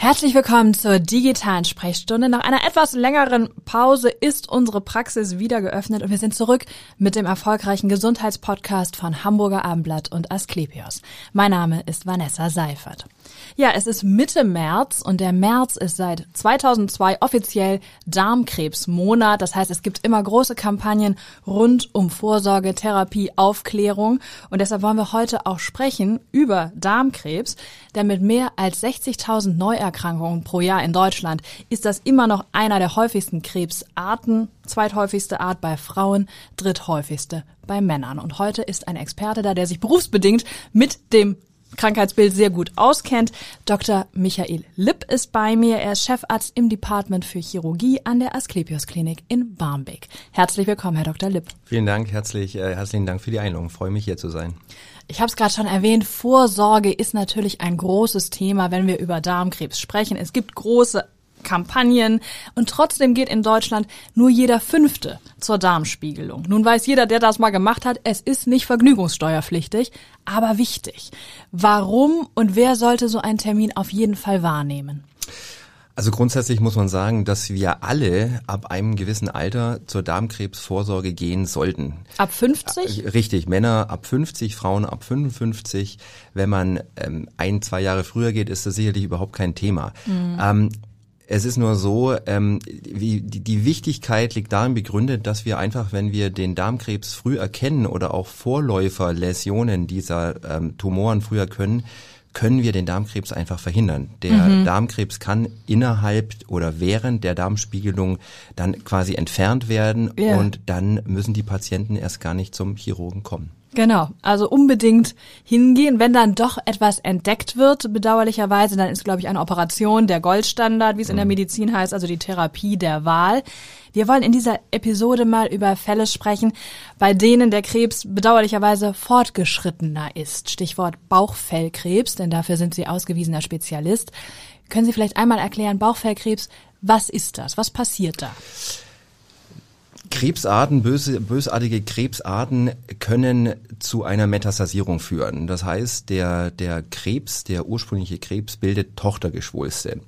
Herzlich willkommen zur digitalen Sprechstunde. Nach einer etwas längeren Pause ist unsere Praxis wieder geöffnet und wir sind zurück mit dem erfolgreichen Gesundheitspodcast von Hamburger Abendblatt und Asklepios. Mein Name ist Vanessa Seifert. Ja, es ist Mitte März und der März ist seit 2002 offiziell Darmkrebsmonat. Das heißt, es gibt immer große Kampagnen rund um Vorsorge, Therapie, Aufklärung. Und deshalb wollen wir heute auch sprechen über Darmkrebs. Denn mit mehr als 60.000 Neuerkrankungen pro Jahr in Deutschland ist das immer noch einer der häufigsten Krebsarten. Zweithäufigste Art bei Frauen, dritthäufigste bei Männern. Und heute ist ein Experte da, der sich berufsbedingt mit dem Krankheitsbild sehr gut auskennt. Dr. Michael Lipp ist bei mir. Er ist Chefarzt im Department für Chirurgie an der Asklepios Klinik in Barmbek. Herzlich willkommen, Herr Dr. Lipp. Vielen Dank, herzlich, äh, herzlichen Dank für die Einladung. Freue mich hier zu sein. Ich habe es gerade schon erwähnt, Vorsorge ist natürlich ein großes Thema, wenn wir über Darmkrebs sprechen. Es gibt große Kampagnen und trotzdem geht in Deutschland nur jeder Fünfte zur Darmspiegelung. Nun weiß jeder, der das mal gemacht hat, es ist nicht vergnügungssteuerpflichtig, aber wichtig. Warum und wer sollte so einen Termin auf jeden Fall wahrnehmen? Also grundsätzlich muss man sagen, dass wir alle ab einem gewissen Alter zur Darmkrebsvorsorge gehen sollten. Ab 50? Äh, richtig, Männer ab 50, Frauen ab 55. Wenn man ähm, ein, zwei Jahre früher geht, ist das sicherlich überhaupt kein Thema. Mhm. Ähm, es ist nur so, ähm, wie, die, die Wichtigkeit liegt darin begründet, dass wir einfach, wenn wir den Darmkrebs früh erkennen oder auch Vorläuferläsionen dieser ähm, Tumoren früher können, können wir den Darmkrebs einfach verhindern. Der mhm. Darmkrebs kann innerhalb oder während der Darmspiegelung dann quasi entfernt werden ja. und dann müssen die Patienten erst gar nicht zum Chirurgen kommen. Genau, also unbedingt hingehen. Wenn dann doch etwas entdeckt wird, bedauerlicherweise, dann ist, glaube ich, eine Operation der Goldstandard, wie es in der mhm. Medizin heißt, also die Therapie der Wahl. Wir wollen in dieser Episode mal über Fälle sprechen, bei denen der Krebs bedauerlicherweise fortgeschrittener ist. Stichwort Bauchfellkrebs, denn dafür sind Sie ausgewiesener Spezialist. Können Sie vielleicht einmal erklären, Bauchfellkrebs, was ist das? Was passiert da? Krebsarten, böse, bösartige Krebsarten können zu einer Metastasierung führen. Das heißt, der, der Krebs, der ursprüngliche Krebs bildet Tochtergeschwulste.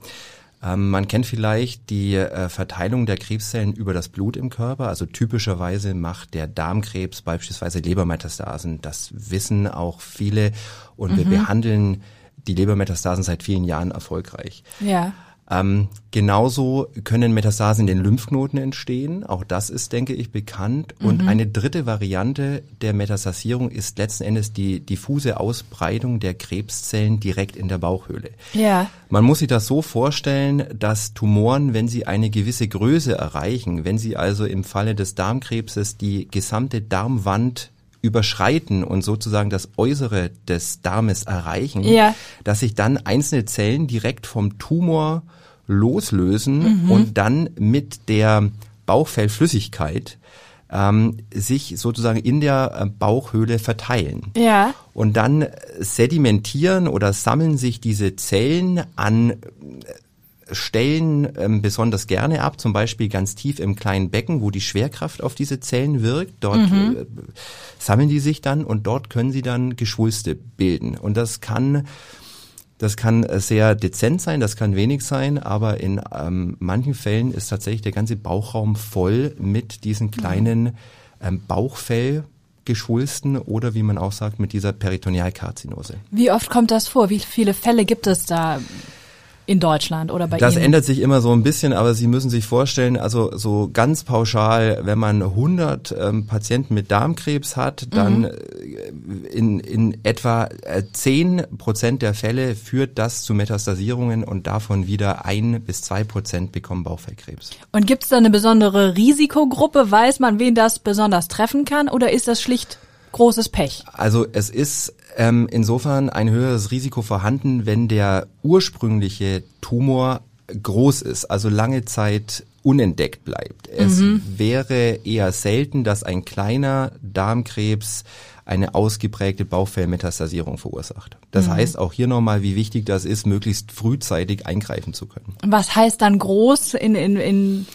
Ähm, man kennt vielleicht die äh, Verteilung der Krebszellen über das Blut im Körper. Also typischerweise macht der Darmkrebs beispielsweise Lebermetastasen. Das wissen auch viele und mhm. wir behandeln die Lebermetastasen seit vielen Jahren erfolgreich. Ja. Ähm, genauso können Metastasen in den Lymphknoten entstehen. Auch das ist, denke ich, bekannt. Und mhm. eine dritte Variante der Metastasierung ist letzten Endes die diffuse Ausbreitung der Krebszellen direkt in der Bauchhöhle. Ja. Man muss sich das so vorstellen, dass Tumoren, wenn sie eine gewisse Größe erreichen, wenn sie also im Falle des Darmkrebses die gesamte Darmwand überschreiten und sozusagen das Äußere des Darmes erreichen, ja. dass sich dann einzelne Zellen direkt vom Tumor loslösen mhm. und dann mit der Bauchfellflüssigkeit ähm, sich sozusagen in der äh, Bauchhöhle verteilen. Ja. Und dann sedimentieren oder sammeln sich diese Zellen an äh, Stellen ähm, besonders gerne ab, zum Beispiel ganz tief im kleinen Becken, wo die Schwerkraft auf diese Zellen wirkt. Dort mhm. äh, sammeln die sich dann und dort können sie dann Geschwulste bilden. Und das kann das kann äh, sehr dezent sein, das kann wenig sein, aber in ähm, manchen Fällen ist tatsächlich der ganze Bauchraum voll mit diesen mhm. kleinen ähm, Bauchfell. Geschwulsten oder wie man auch sagt, mit dieser Peritonealkarzinose. Wie oft kommt das vor? Wie viele Fälle gibt es da? In Deutschland oder bei das Ihnen? Das ändert sich immer so ein bisschen, aber Sie müssen sich vorstellen, also so ganz pauschal, wenn man 100 ähm, Patienten mit Darmkrebs hat, dann mhm. Äh, in, in etwa äh, 10 Prozent der Fälle führt das zu Metastasierungen und davon wieder ein bis zwei Prozent bekommen Bauchfellkrebs. Und gibt es da eine besondere Risikogruppe? Weiß man, wen das besonders treffen kann oder ist das schlicht großes Pech? Also es ist ähm, insofern ein höheres Risiko vorhanden, wenn der ursprüngliche Tumor groß ist, also lange Zeit unentdeckt bleibt. Es mhm. wäre eher selten, dass ein kleiner Darmkrebs eine ausgeprägte Bauchfellmetastasierung verursacht. Das mhm. heißt auch hier nochmal, wie wichtig das ist, möglichst frühzeitig eingreifen zu können. Was heißt dann groß in, in, in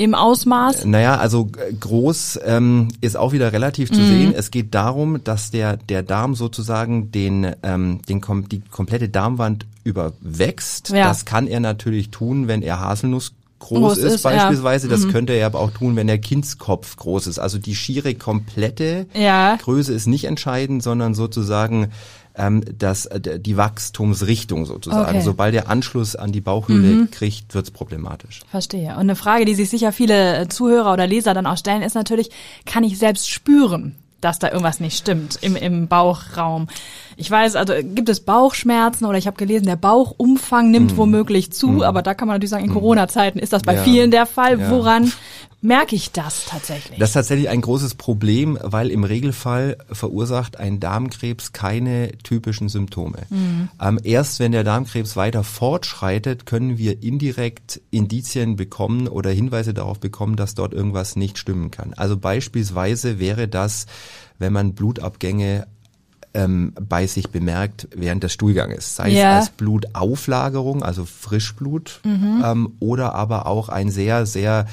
im Ausmaß? Naja, also äh, groß ähm, ist auch wieder relativ zu mhm. sehen. Es geht darum, dass der, der Darm sozusagen den, ähm, den kom die komplette Darmwand überwächst. Ja. Das kann er natürlich tun, wenn er Haselnuss groß, groß ist, ist, beispielsweise. Ja. Das mhm. könnte er aber auch tun, wenn der Kindskopf groß ist. Also die schiere komplette ja. Größe ist nicht entscheidend, sondern sozusagen ähm, das, äh, die Wachstumsrichtung sozusagen. Okay. Sobald der Anschluss an die Bauchhöhle mhm. kriegt, wird's problematisch. Verstehe. Und eine Frage, die sich sicher viele Zuhörer oder Leser dann auch stellen, ist natürlich, kann ich selbst spüren, dass da irgendwas nicht stimmt im, im Bauchraum. Ich weiß, also gibt es Bauchschmerzen oder ich habe gelesen, der Bauchumfang nimmt mm. womöglich zu, mm. aber da kann man natürlich sagen, in mm. Corona-Zeiten ist das bei ja. vielen der Fall. Ja. Woran merke ich das tatsächlich? Das ist tatsächlich ein großes Problem, weil im Regelfall verursacht ein Darmkrebs keine typischen Symptome. Mhm. Ähm, erst wenn der Darmkrebs weiter fortschreitet, können wir indirekt Indizien bekommen oder Hinweise darauf bekommen, dass dort irgendwas nicht stimmen kann. Also beispielsweise wäre das, wenn man Blutabgänge ähm, bei sich bemerkt während des Stuhlganges, sei ja. es als Blutauflagerung, also Frischblut, mhm. ähm, oder aber auch ein sehr, sehr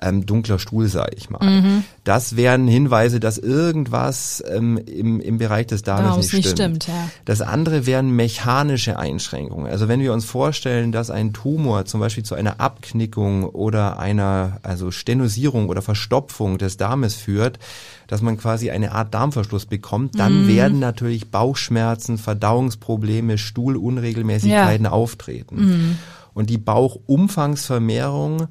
ähm, dunkler Stuhl, sage ich mal. Mhm. Das wären Hinweise, dass irgendwas ähm, im, im Bereich des Darmes nicht, nicht stimmt. stimmt ja. Das andere wären mechanische Einschränkungen. Also wenn wir uns vorstellen, dass ein Tumor zum Beispiel zu einer Abknickung oder einer also Stenosierung oder Verstopfung des Darmes führt, dass man quasi eine Art Darmverschluss bekommt, dann mhm. werden natürlich Bauchschmerzen, Verdauungsprobleme, Stuhlunregelmäßigkeiten ja. auftreten. Mhm. Und die Bauchumfangsvermehrung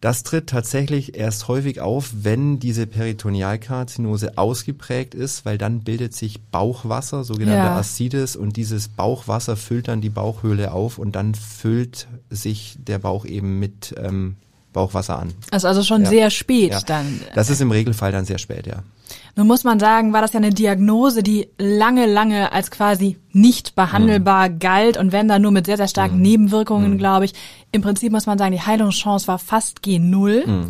das tritt tatsächlich erst häufig auf, wenn diese Peritonealkarzinose ausgeprägt ist, weil dann bildet sich Bauchwasser, sogenannte ja. Ascites, und dieses Bauchwasser füllt dann die Bauchhöhle auf und dann füllt sich der Bauch eben mit ähm, Bauchwasser an. Also also schon ja. sehr spät ja. dann. Das ist im Regelfall dann sehr spät, ja. Nun muss man sagen, war das ja eine Diagnose, die lange, lange als quasi nicht behandelbar mhm. galt und wenn dann nur mit sehr, sehr starken mhm. Nebenwirkungen, mhm. glaube ich. Im Prinzip muss man sagen, die Heilungschance war fast G0. Mhm.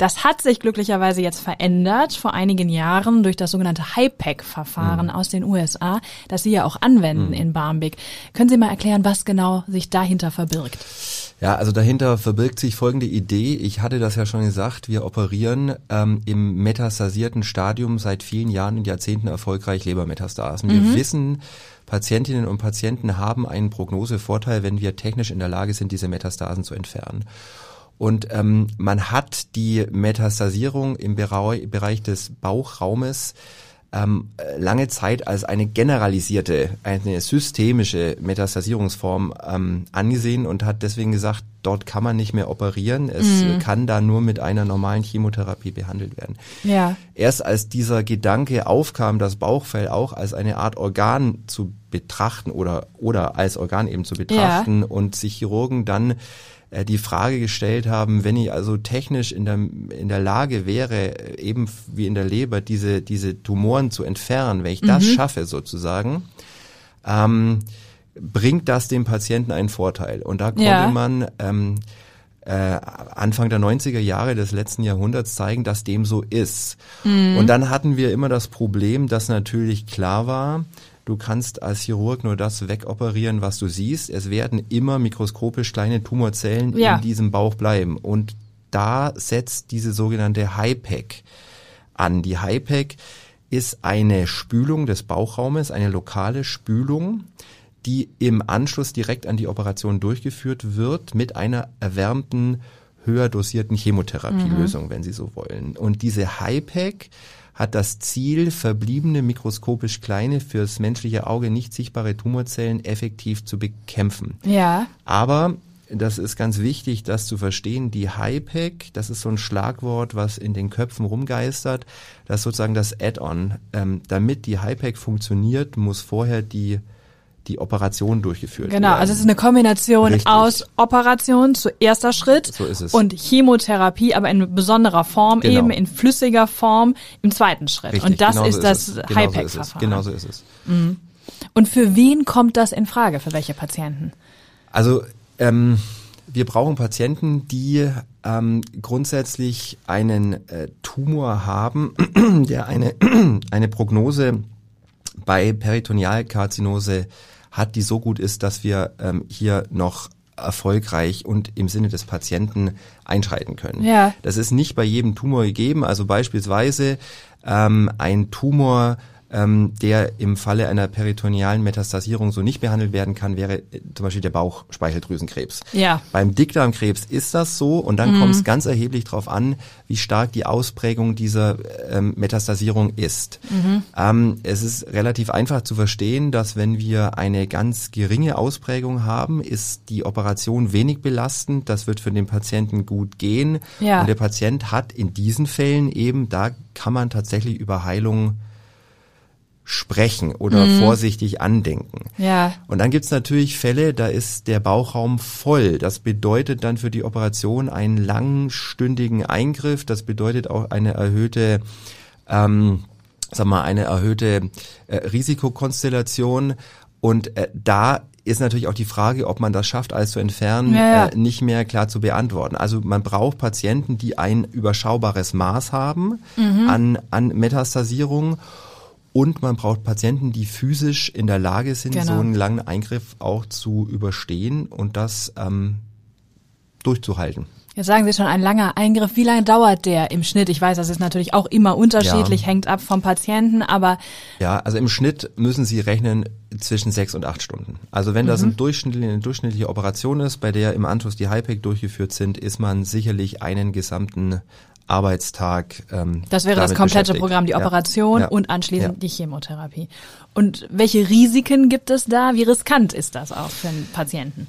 Das hat sich glücklicherweise jetzt verändert vor einigen Jahren durch das sogenannte HIPEC-Verfahren mhm. aus den USA, das Sie ja auch anwenden mhm. in Barmbek. Können Sie mal erklären, was genau sich dahinter verbirgt? Ja, also dahinter verbirgt sich folgende Idee. Ich hatte das ja schon gesagt, wir operieren ähm, im metastasierten Stadium seit vielen Jahren und Jahrzehnten erfolgreich Lebermetastasen. Mhm. Wir wissen, Patientinnen und Patienten haben einen Prognosevorteil, wenn wir technisch in der Lage sind, diese Metastasen zu entfernen. Und ähm, man hat die Metastasierung im Bereich des Bauchraumes ähm, lange Zeit als eine generalisierte, eine systemische Metastasierungsform ähm, angesehen und hat deswegen gesagt, dort kann man nicht mehr operieren, es mhm. kann da nur mit einer normalen Chemotherapie behandelt werden. Ja. Erst als dieser Gedanke aufkam, das Bauchfell auch als eine Art Organ zu betrachten oder, oder als Organ eben zu betrachten ja. und sich Chirurgen dann äh, die Frage gestellt haben, wenn ich also technisch in der, in der Lage wäre, eben wie in der Leber, diese, diese Tumoren zu entfernen, wenn ich das mhm. schaffe sozusagen, ähm, bringt das dem Patienten einen Vorteil. Und da konnte ja. man ähm, äh, Anfang der 90er Jahre des letzten Jahrhunderts zeigen, dass dem so ist. Mhm. Und dann hatten wir immer das Problem, dass natürlich klar war, Du kannst als Chirurg nur das wegoperieren, was du siehst. Es werden immer mikroskopisch kleine Tumorzellen ja. in diesem Bauch bleiben. Und da setzt diese sogenannte HIPEC an. Die HIPEC ist eine Spülung des Bauchraumes, eine lokale Spülung, die im Anschluss direkt an die Operation durchgeführt wird mit einer erwärmten, höher dosierten Chemotherapielösung, mhm. wenn Sie so wollen. Und diese HIPEC hat das Ziel, verbliebene mikroskopisch kleine, fürs menschliche Auge nicht sichtbare Tumorzellen effektiv zu bekämpfen. Ja. Aber das ist ganz wichtig, das zu verstehen. Die HIPEC, das ist so ein Schlagwort, was in den Köpfen rumgeistert. Das ist sozusagen das Add-on. Ähm, damit die HIPEC funktioniert, muss vorher die die Operation durchgeführt genau, werden. also es ist eine Kombination Richtig. aus Operation zu erster Schritt so ist es. und Chemotherapie, aber in besonderer Form genau. eben, in flüssiger Form im zweiten Schritt. Richtig, und das genau ist so das ist HIPEC-Verfahren. Genau so ist es. Mhm. Und für wen kommt das in Frage? Für welche Patienten? Also ähm, wir brauchen Patienten, die ähm, grundsätzlich einen äh, Tumor haben, der eine, eine Prognose bei Peritonealkarzinose hat, die so gut ist, dass wir ähm, hier noch erfolgreich und im Sinne des Patienten einschreiten können. Ja. Das ist nicht bei jedem Tumor gegeben. Also beispielsweise ähm, ein Tumor ähm, der im Falle einer peritonealen Metastasierung so nicht behandelt werden kann, wäre äh, zum Beispiel der Bauchspeicheldrüsenkrebs. Ja. Beim Dickdarmkrebs ist das so und dann kommt es ganz erheblich darauf an, wie stark die Ausprägung dieser ähm, Metastasierung ist. Ähm, es ist relativ einfach zu verstehen, dass wenn wir eine ganz geringe Ausprägung haben, ist die Operation wenig belastend. Das wird für den Patienten gut gehen. Ja. Und der Patient hat in diesen Fällen eben, da kann man tatsächlich über Heilung sprechen oder vorsichtig andenken. Ja. Und dann gibt's natürlich Fälle, da ist der Bauchraum voll. Das bedeutet dann für die Operation einen langstündigen Eingriff. Das bedeutet auch eine erhöhte, ähm, sag mal, eine erhöhte äh, Risikokonstellation. Und äh, da ist natürlich auch die Frage, ob man das schafft, alles zu entfernen, Ja, ja. Äh, nicht mehr klar zu beantworten. Also man braucht Patienten, die ein überschaubares Maß haben Mhm. an, an Metastasierung. Und man braucht Patienten, die physisch in der Lage sind, Genau. so einen langen Eingriff auch zu überstehen und das ähm, durchzuhalten. Jetzt sagen Sie schon, ein langer Eingriff. Wie lange dauert der im Schnitt? Ich weiß, das ist natürlich auch immer unterschiedlich, Ja. hängt ab vom Patienten, aber Ja, also im Schnitt müssen Sie rechnen zwischen sechs und acht Stunden. Also wenn Mhm. das ein durchschnittlich, eine durchschnittliche Operation ist, bei der im Anschluss die HIPEC durchgeführt sind, ist man sicherlich einen gesamten Arbeitstag. Ähm, das wäre das komplette. Programm, die Ja. Operation Ja. und anschließend Ja. die Chemotherapie. Und welche Risiken gibt es da? Wie riskant ist das auch für einen Patienten?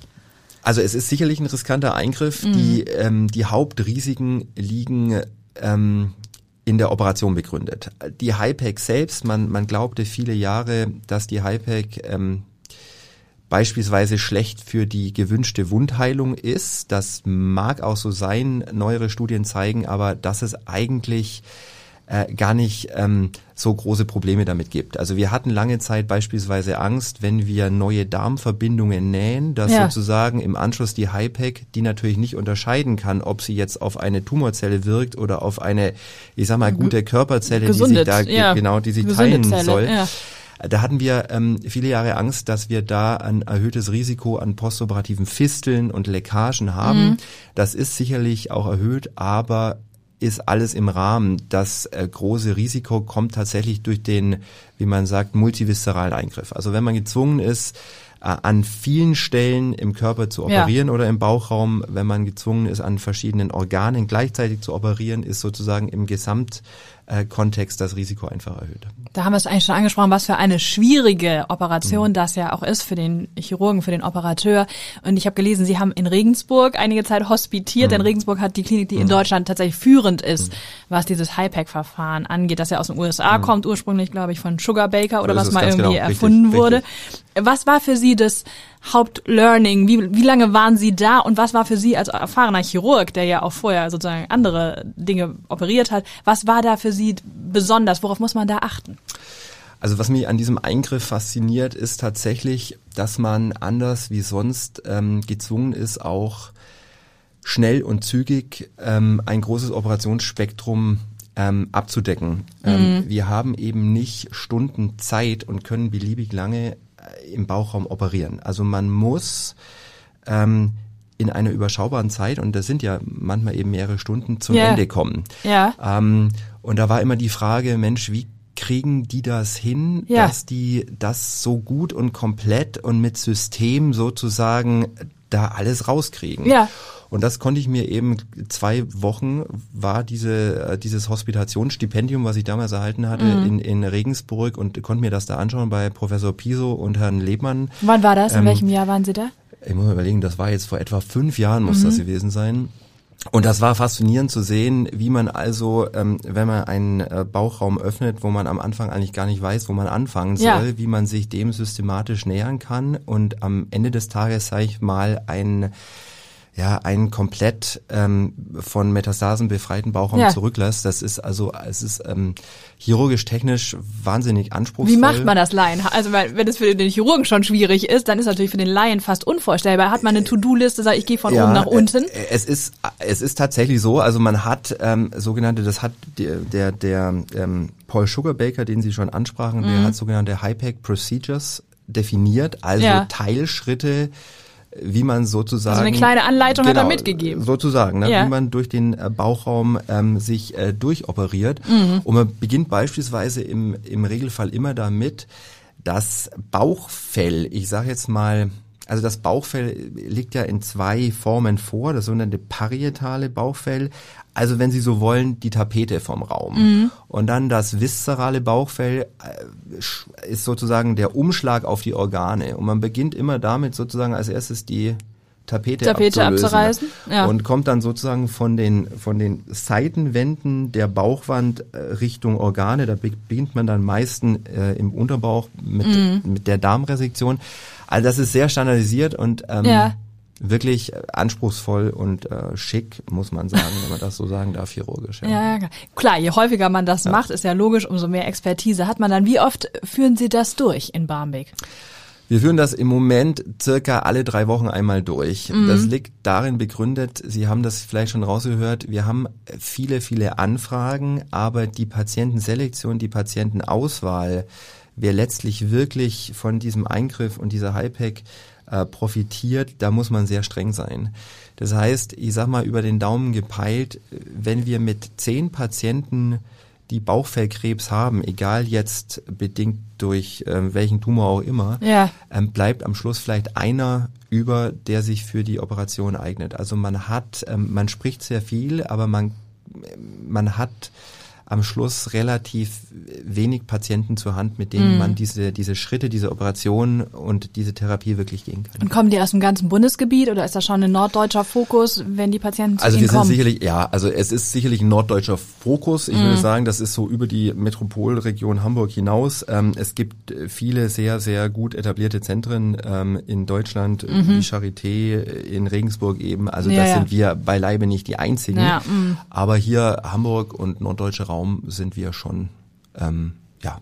Also es ist sicherlich ein riskanter Eingriff. Mhm. Die, ähm, die Hauptrisiken liegen ähm, in der Operation begründet. Die HIPEC selbst, man, man glaubte viele Jahre, dass die HIPEC ähm, beispielsweise schlecht für die gewünschte Wundheilung ist. Das mag auch so sein, neuere Studien zeigen aber, dass es eigentlich äh, gar nicht ähm, so große Probleme damit gibt. Also wir hatten lange Zeit beispielsweise Angst, wenn wir neue Darmverbindungen nähen, dass Ja. sozusagen im Anschluss die HIPEC, die natürlich nicht unterscheiden kann, ob sie jetzt auf eine Tumorzelle wirkt oder auf eine, ich sag mal, gute Körperzelle, die sich Gesundet, da ja. genau, die sich Gesunde teilen Zelle, soll. ja. Da hatten wir ähm, viele Jahre Angst, dass wir da ein erhöhtes Risiko an postoperativen Fisteln und Leckagen haben. Mhm. Das ist sicherlich auch erhöht, aber ist alles im Rahmen. Das äh, große Risiko kommt tatsächlich durch den, wie man sagt, multiviszeralen Eingriff. Also wenn man gezwungen ist, äh, an vielen Stellen im Körper zu Ja. operieren oder im Bauchraum, wenn man gezwungen ist, an verschiedenen Organen gleichzeitig zu operieren, ist sozusagen im Gesamtkontext das Risiko einfach erhöht. Da haben wir es eigentlich schon angesprochen, was für eine schwierige Mhm. Operation das ja auch ist für den Chirurgen, für den Operateur. Und ich habe gelesen, Sie haben in Regensburg einige Zeit hospitiert, Mhm. denn Regensburg hat die Klinik, die in Deutschland tatsächlich führend ist, was dieses HIPEC-Verfahren angeht, das ja aus den USA kommt, ursprünglich, glaube ich, von Sugar Baker oder Mhm. So was mal irgendwie genau, richtig, erfunden wurde. richtig. Was war für Sie das Hauptlearning? Wie, wie lange waren Sie da und was war für Sie als erfahrener Chirurg, der ja auch vorher sozusagen andere Dinge operiert hat, was war da für Sie besonders? Worauf muss man da achten? Also was mich an diesem Eingriff fasziniert, ist tatsächlich, dass man anders wie sonst ähm, gezwungen ist, auch schnell und zügig ähm, ein großes Operationsspektrum ähm, abzudecken. Ähm, wir haben eben nicht Stunden Zeit und können beliebig lange äh, im Bauchraum operieren. Also man muss ähm, in einer überschaubaren Zeit, und das sind ja manchmal eben mehrere Stunden, zum Ja. Ende kommen. Ja. Ähm, und da war immer die Frage, Mensch, wie kriegen die das hin, Ja. dass die das so gut und komplett und mit System sozusagen da alles rauskriegen? Ja. Und das konnte ich mir eben zwei Wochen war diese äh, dieses Hospitationsstipendium, was ich damals erhalten hatte Mhm. in, in Regensburg und konnte mir das da anschauen bei Professor Piso und Herrn Lebmann. Wann war das? In Ähm, welchem Jahr waren Sie da? Ich muss mal überlegen, das war jetzt vor etwa fünf Jahren muss Mhm. das gewesen sein. Und das war faszinierend zu sehen, wie man also, ähm, wenn man einen äh, Bauchraum öffnet, wo man am Anfang eigentlich gar nicht weiß, wo man anfangen soll, Ja. wie man sich dem systematisch nähern kann und am Ende des Tages, sage ich mal, ein ja, einen komplett ähm, von Metastasen befreiten Bauchraum Ja. zurücklässt. Das ist also, es ist ähm, chirurgisch technisch wahnsinnig anspruchsvoll. Wie macht man das Laien? Also wenn es für den Chirurgen schon schwierig ist, dann ist natürlich für den Laien fast unvorstellbar. Hat man eine To-Do-Liste, sagt, ich gehe von oben nach unten? äh, Es ist, es ist tatsächlich so, also man hat ähm, sogenannte, das hat der, der, der ähm, Paul Sugarbaker, den Sie schon ansprachen, Mhm. der hat sogenannte HIPEC Procedures definiert, also Ja. Teilschritte, wie man sozusagen. Also eine kleine Anleitung genau, hat er mitgegeben. Sozusagen, ne, Ja. wie man durch den äh, Bauchraum ähm, sich äh, durchoperiert. Mhm. Und man beginnt beispielsweise im, im Regelfall immer damit, das Bauchfell, ich sage jetzt mal, also das Bauchfell liegt ja in zwei Formen vor, das sogenannte parietale Bauchfell, also wenn Sie so wollen, die Tapete vom Raum. Mhm. Und dann das viszerale Bauchfell äh, ist sozusagen der Umschlag auf die Organe. Und man beginnt immer damit sozusagen als erstes die Tapete, Tapete abzureißen, ja. Und kommt dann sozusagen von den, von den Seitenwänden der Bauchwand äh, Richtung Organe. Da be- beginnt man dann meistens äh, im Unterbauch mit, Mhm. mit der Darmresektion. Also das ist sehr standardisiert und ähm, Ja. wirklich anspruchsvoll und äh, schick, muss man sagen, wenn man das so sagen darf, chirurgisch. Ja. Ja, ja, klar. klar, je häufiger man das macht, ist ja logisch, umso mehr Expertise hat man dann. Wie oft führen Sie das durch in Barmbek? Wir führen das im Moment circa alle drei Wochen einmal durch. Mhm. Das liegt darin begründet, Sie haben das vielleicht schon rausgehört, wir haben viele, viele Anfragen, aber die Patientenselektion, die Patientenauswahl, wer letztlich wirklich von diesem Eingriff und dieser Hypack äh, profitiert, da muss man sehr streng sein. Das heißt, ich sag mal über den Daumen gepeilt, wenn wir mit zehn Patienten die Bauchfellkrebs haben, egal jetzt bedingt durch ähm, welchen Tumor auch immer, Ja. ähm, bleibt am Schluss vielleicht einer über, der sich für die Operation eignet. Also man hat, ähm, man spricht sehr viel, aber man, man hat am Schluss relativ wenig Patienten zur Hand, mit denen man diese, diese Schritte, diese Operation und diese Therapie wirklich gehen kann. Und kommen die aus dem ganzen Bundesgebiet oder ist das schon ein norddeutscher Fokus, wenn die Patienten zu Also Ihnen wir sind kommen? sicherlich, ja, also es ist sicherlich ein norddeutscher Fokus. Ich würde sagen, das ist so über die Metropolregion Hamburg hinaus. Ähm, es gibt viele sehr, sehr gut etablierte Zentren ähm, in Deutschland, äh, wie Charité, äh, in Regensburg eben. Also Ja, das ja. sind wir beileibe nicht die einzigen. Ja, mm. Aber hier Hamburg und norddeutscher Raum sind wir schon, ähm, ja,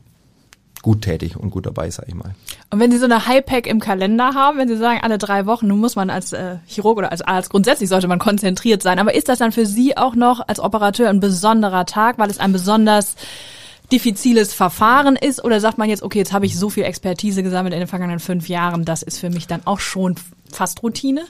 gut tätig und gut dabei, sag ich mal. Und wenn Sie so eine High-Pack im Kalender haben, wenn Sie sagen, alle drei Wochen, nun muss man als äh, Chirurg oder als Arzt grundsätzlich sollte man konzentriert sein. Aber ist das dann für Sie auch noch als Operateur ein besonderer Tag, weil es ein besonders diffiziles Verfahren ist? Oder sagt man jetzt, okay, jetzt habe ich so viel Expertise gesammelt in den vergangenen fünf Jahren, das ist für mich dann auch schon fast Routine?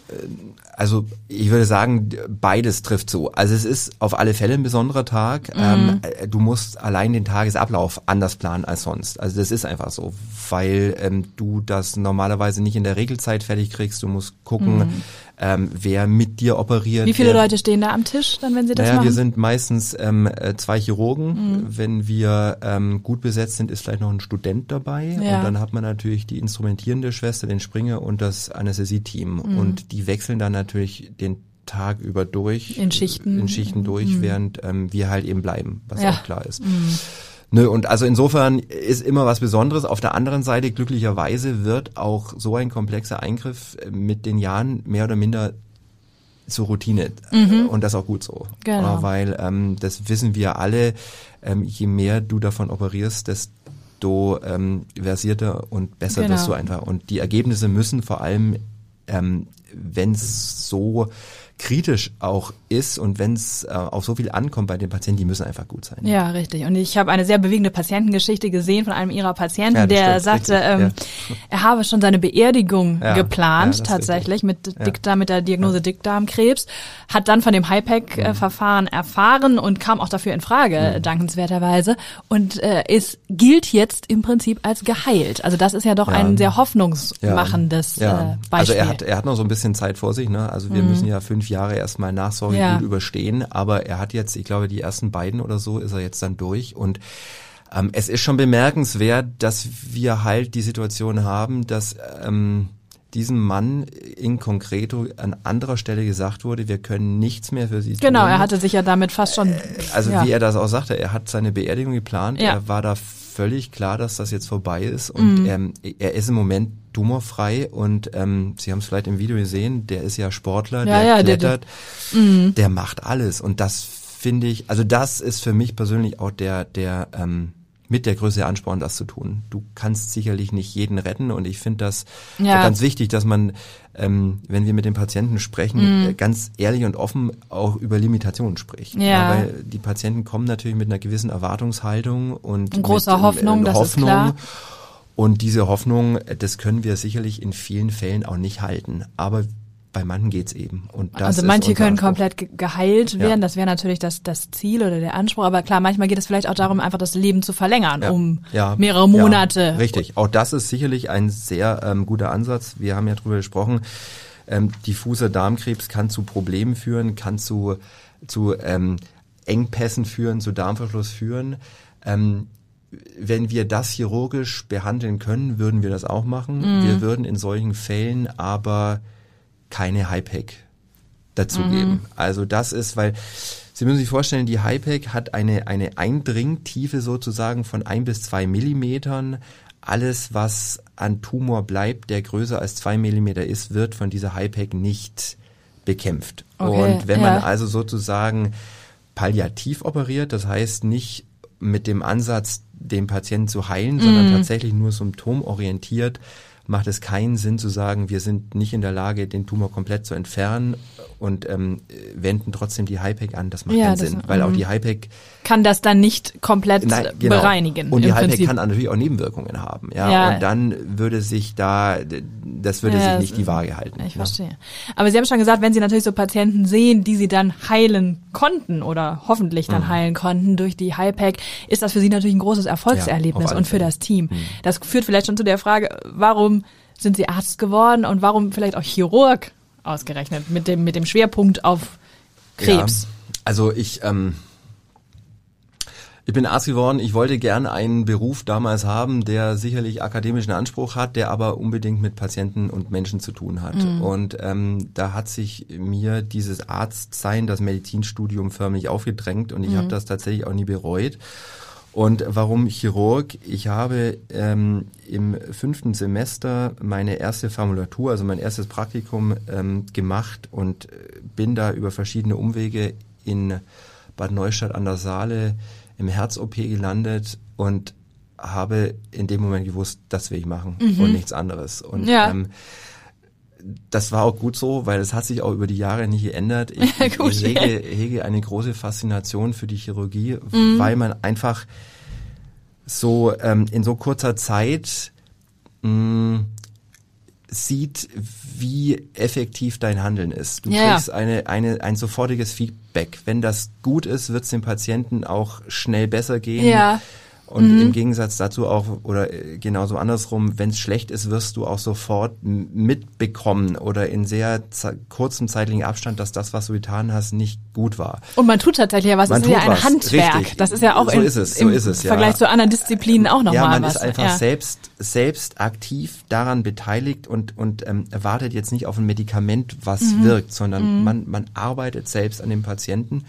Also ich würde sagen, beides trifft zu. Also es ist auf alle Fälle ein besonderer Tag. Ähm, äh, du musst allein den Tagesablauf anders planen als sonst. Also das ist einfach so, weil ähm, du das normalerweise nicht in der Regelzeit fertig kriegst. Du musst gucken, ähm, wer mit dir operiert. Wie viele wer, Leute stehen da am Tisch, dann, wenn Sie das Naja, machen? wir sind meistens ähm, äh, zwei Chirurgen. Wenn wir ähm, gut besetzt sind, ist vielleicht noch ein Student dabei. Ja. Und dann hat man natürlich die instrumentierende Schwester, den Springer und das Anästhesie-Team. Und die wechseln dann natürlich den Tag über durch. In Schichten. In Schichten durch, während ähm, wir halt eben bleiben, was Ja. auch klar ist. Nö, und also insofern ist immer was Besonderes. Auf der anderen Seite, glücklicherweise, wird auch so ein komplexer Eingriff äh, mit den Jahren mehr oder minder zur Routine. Äh, Und das auch gut so. Genau. Äh, Weil ähm, das wissen wir alle, ähm, je mehr du davon operierst, desto ähm, versierter und besser Genau. wirst du einfach. Und die Ergebnisse müssen vor allem, ähm, wenn es so kritisch auch ist und wenn es äh, auf so viel ankommt bei den Patienten, die müssen einfach gut sein. Ja, richtig. Und ich habe eine sehr bewegende Patientengeschichte gesehen von einem ihrer Patienten, Ja, der stimmt, sagte, richtig, ähm, er habe schon seine Beerdigung Ja, geplant, ja, tatsächlich, mit, Ja. Dickdarm, mit der Diagnose Dickdarmkrebs, hat dann von dem Mhm. HIPEC-Verfahren erfahren und kam auch dafür in Frage, Mhm. dankenswerterweise. Und äh, es gilt jetzt im Prinzip als geheilt. Also das ist ja doch Ja. ein sehr hoffnungsmachendes äh, Ja. Beispiel. Also er hat, er hat noch so ein bisschen Zeit vor sich. Ne? Also wir müssen ja fünf Jahre erstmal Nachsorge Ja. gut überstehen. Aber er hat jetzt, ich glaube, die ersten beiden oder so ist er jetzt dann durch. Und ähm, es ist schon bemerkenswert, dass wir halt die Situation haben, dass ähm, diesem Mann in concreto an anderer Stelle gesagt wurde, wir können nichts mehr für sie tun. genau, er hatte sich ja damit fast schon. Also ja. wie er das auch sagte, er hat seine Beerdigung geplant, Ja. er war da völlig klar, dass das jetzt vorbei ist und Mhm. ähm, er ist im Moment tumorfrei und ähm, Sie haben es vielleicht im Video gesehen, der ist ja Sportler, Ja, der ja, der- Mhm. klettert, der macht alles und das finde ich, also das ist für mich persönlich auch der, der ähm, mit der größte Ansporn, das zu tun. Du kannst sicherlich nicht jeden retten und ich finde das Ja. ganz wichtig, dass man, ähm, wenn wir mit den Patienten sprechen, Mhm. äh, ganz ehrlich und offen auch über Limitationen spricht. Ja. weil die Patienten kommen natürlich mit einer gewissen Erwartungshaltung und Und großer mit, Hoffnung, das ist klar. Und diese Hoffnung, das können wir sicherlich in vielen Fällen auch nicht halten. Aber bei manchen geht's eben. Und das also manche können Anspruch. komplett geheilt werden, ja. das wäre natürlich das, das Ziel oder der Anspruch, aber klar, manchmal geht es vielleicht auch darum, einfach das Leben zu verlängern, ja. um ja. mehrere Monate. richtig, auch das ist sicherlich ein sehr ähm, guter Ansatz. Wir haben ja drüber gesprochen, ähm, diffuser Darmkrebs kann zu Problemen führen, kann zu, zu ähm, Engpässen führen, zu Darmverschluss führen. Ähm, wenn wir das chirurgisch behandeln können, würden wir das auch machen. Mhm. Wir würden in solchen Fällen aber keine Hypack dazugeben. Mhm. Also das ist, weil Sie müssen sich vorstellen, die Hypack hat eine, eine Eindringtiefe sozusagen von ein bis zwei Millimetern. Alles, was an Tumor bleibt, der größer als zwei Millimeter ist, wird von dieser Hypack nicht bekämpft. Okay, Und wenn ja. man also sozusagen palliativ operiert, das heißt nicht mit dem Ansatz, den Patienten zu heilen, mhm. sondern tatsächlich nur symptomorientiert, macht es keinen Sinn zu sagen, wir sind nicht in der Lage, den Tumor komplett zu entfernen und ähm, wenden trotzdem die HIPEC an. Das macht ja, keinen das, Sinn, weil auch die HIPEC kann das dann nicht komplett nein, genau. bereinigen. Und die HIPEC kann natürlich auch Nebenwirkungen haben. Ja? ja, und dann würde sich da, das würde ja, sich nicht die Waage halten. Ich verstehe. Aber Sie haben schon gesagt, wenn Sie natürlich so Patienten sehen, die Sie dann heilen konnten oder hoffentlich dann mhm. heilen konnten durch die HIPEC, ist das für Sie natürlich ein großes Erfolgserlebnis und für das Team. Mhm. Das führt vielleicht schon zu der Frage, warum sind Sie Arzt geworden und warum vielleicht auch Chirurg ausgerechnet mit dem mit dem Schwerpunkt auf Krebs? Ja, also ich ähm, ich bin Arzt geworden. Ich wollte gern einen Beruf damals haben, der sicherlich akademischen Anspruch hat, der aber unbedingt mit Patienten und Menschen zu tun hat. Mhm. Und ähm, da hat sich mir dieses Arztsein, das Medizinstudium förmlich aufgedrängt und ich mhm. habe das tatsächlich auch nie bereut. Und warum Chirurg? Ich habe ähm, im fünften Semester meine erste Formulatur, also mein erstes Praktikum ähm, gemacht und äh, bin da über verschiedene Umwege in Bad Neustadt an der Saale im Herz-OP gelandet und habe in dem Moment gewusst, das will ich machen mhm. und nichts anderes. Und ja. ähm, das war auch gut so, weil es hat sich auch über die Jahre nicht geändert. Ich, gut, ich hege, hege, eine große Faszination für die Chirurgie, mhm. weil man einfach so ähm, in so kurzer Zeit mh, mm, sieht, wie effektiv dein Handeln ist. Du ja. kriegst eine, eine, ein sofortiges Feedback. Wenn das gut ist, wird es dem Patienten auch schnell besser gehen. Ja. Und mhm. im Gegensatz dazu auch, oder äh, genauso andersrum, wenn es schlecht ist, wirst du auch sofort mitbekommen oder in sehr kurzem zeitlichen Abstand, dass das, was du getan hast, nicht gut war. Und man tut tatsächlich ja was, man das ist ja ein was. Handwerk. Richtig. Das ist ja auch so in, ist es, so im ist es, ja. Vergleich zu anderen Disziplinen auch nochmal Ja, man was. ist einfach ja. selbst, selbst aktiv daran beteiligt und, und ähm, wartet jetzt nicht auf ein Medikament, was mhm. wirkt, sondern mhm. man, man arbeitet selbst an dem Patienten.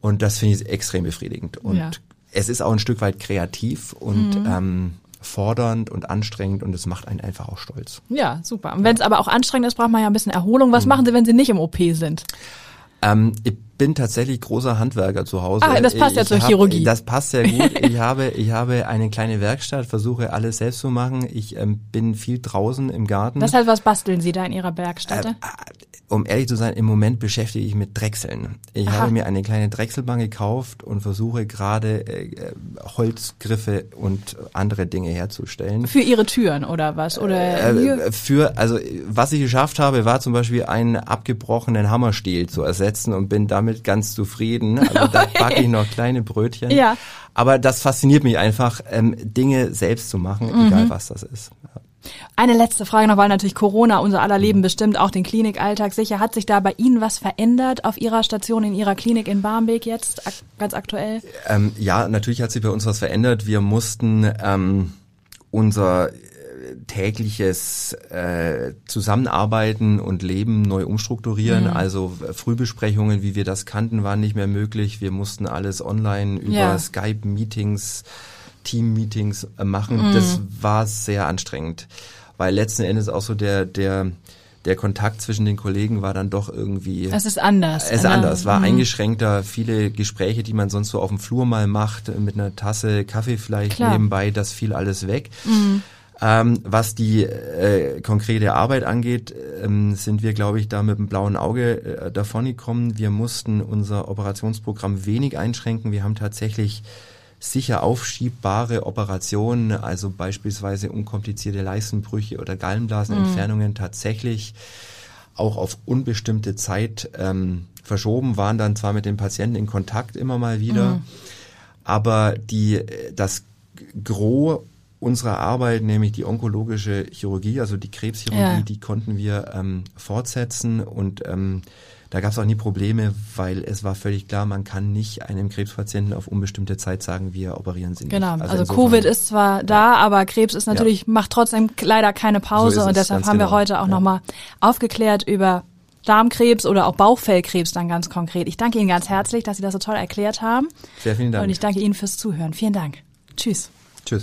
Und das finde ich extrem befriedigend. Und ja es ist auch ein Stück weit kreativ und mhm. ähm, fordernd und anstrengend und es macht einen einfach auch stolz. Ja, super. Und wenn es aber auch anstrengend ist, braucht man ja ein bisschen Erholung. Was mhm. machen Sie, wenn Sie nicht im OP sind? Ähm, ich bin tatsächlich großer Handwerker zu Hause. Ah, das passt ja zur hab, Chirurgie. Das passt sehr gut. ich habe, ich habe eine kleine Werkstatt, versuche alles selbst zu machen. Ich ähm, bin viel draußen im Garten. Das heißt, was basteln Sie da in Ihrer Werkstatt? Äh, um ehrlich zu sein, im Moment beschäftige ich mich mit Drechseln. Ich Aha. habe mir eine kleine Drechselbank gekauft und versuche gerade äh, Holzgriffe und andere Dinge herzustellen. Für Ihre Türen oder was? Oder äh, für also was ich geschafft habe, war zum Beispiel einen abgebrochenen Hammerstiel zu ersetzen und bin damit ganz zufrieden. Also da backe ich noch kleine Brötchen. Ja. Aber das fasziniert mich einfach, ähm, Dinge selbst zu machen, mhm. egal was das ist. Eine letzte Frage noch, weil natürlich Corona unser aller Leben bestimmt, auch den Klinikalltag sicher. Hat sich da bei Ihnen was verändert auf Ihrer Station, in Ihrer Klinik in Barmbek jetzt, ak ganz aktuell? Ähm, ja, natürlich hat sich bei uns was verändert. Wir mussten ähm, unser äh, tägliches äh, Zusammenarbeiten und Leben neu umstrukturieren. Mhm. Also Frühbesprechungen, wie wir das kannten, waren nicht mehr möglich. Wir mussten alles online über ja. Skype-Meetings Team-Meetings äh, machen, mhm. das war sehr anstrengend, weil letzten Endes auch so der der der Kontakt zwischen den Kollegen war dann doch irgendwie. Es ist anders. Es ist anders, war mhm. eingeschränkter. Viele Gespräche, die man sonst so auf dem Flur mal macht, mit einer Tasse Kaffee vielleicht Klar. nebenbei, das fiel alles weg. Mhm. Ähm, was die äh, konkrete Arbeit angeht, ähm, sind wir, glaube ich, da mit dem blauen Auge äh, davongekommen. Wir mussten unser Operationsprogramm wenig einschränken. Wir haben tatsächlich sicher aufschiebbare Operationen, also beispielsweise unkomplizierte Leistenbrüche oder Gallenblasenentfernungen, mhm. tatsächlich auch auf unbestimmte Zeit ähm, verschoben, waren dann zwar mit den Patienten in Kontakt immer mal wieder, mhm. aber die, das Gros unserer Arbeit, nämlich die onkologische Chirurgie, also die Krebschirurgie, ja. die konnten wir ähm, fortsetzen und ähm, da gab es auch nie Probleme, weil es war völlig klar, man kann nicht einem Krebspatienten auf unbestimmte Zeit sagen, wir operieren sie nicht. Genau, also, also Covid ist zwar da, aber Krebs ist natürlich, ja. macht trotzdem leider keine Pause so und deshalb haben genau. wir heute auch ja. nochmal aufgeklärt über Darmkrebs oder auch Bauchfellkrebs dann ganz konkret. Ich danke Ihnen ganz herzlich, dass Sie das so toll erklärt haben. Sehr vielen Dank. Und ich danke Ihnen fürs Zuhören. Vielen Dank. Tschüss. Tschüss.